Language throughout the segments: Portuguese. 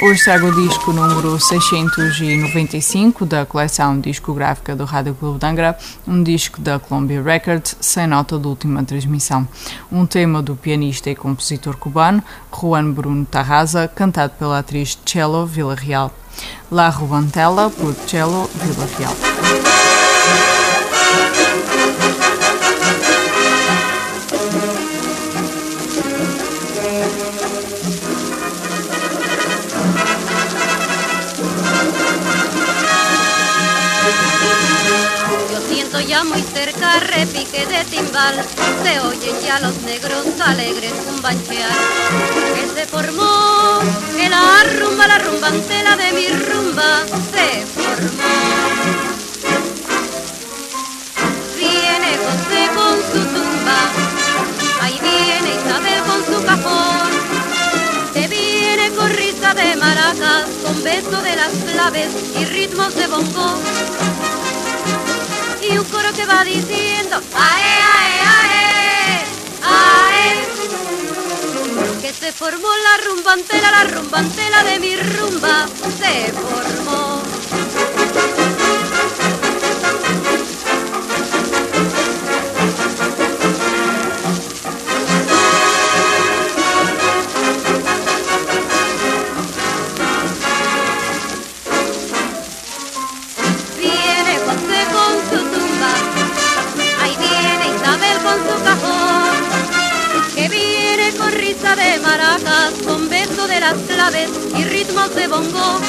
Hoje trago o disco número 695 da coleção discográfica do Rádio Clube de Angra, um disco da Columbia Records, sem nota de última transmissão. Um tema do pianista e compositor cubano Juan Bruno Tarraza, cantado pela atriz Cello Villarreal. La Rubantella, por Cello Villarreal. Ya muy cerca, repique de timbal, se oyen ya los negros alegres un banchear, que se formó, que la rumba, la rumbantela de mi rumba se formó. Viene José con su tumba, ahí viene Isabel con su cajón, se viene con risa de maracas, con beso de las claves y ritmos de bongo y un coro que va diciendo ae, ae, ae, ae. Que se formó la rumbantela, la rumbantela de mi rumba se formó. De maracas con beso de las claves y ritmos de bongo.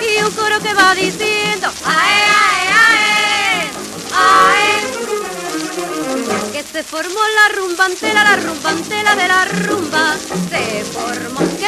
Y un coro que va diciendo, ae, ae, ae, ae. Que se formó la rumbantela, la rumbantela de la rumba. Se formó, que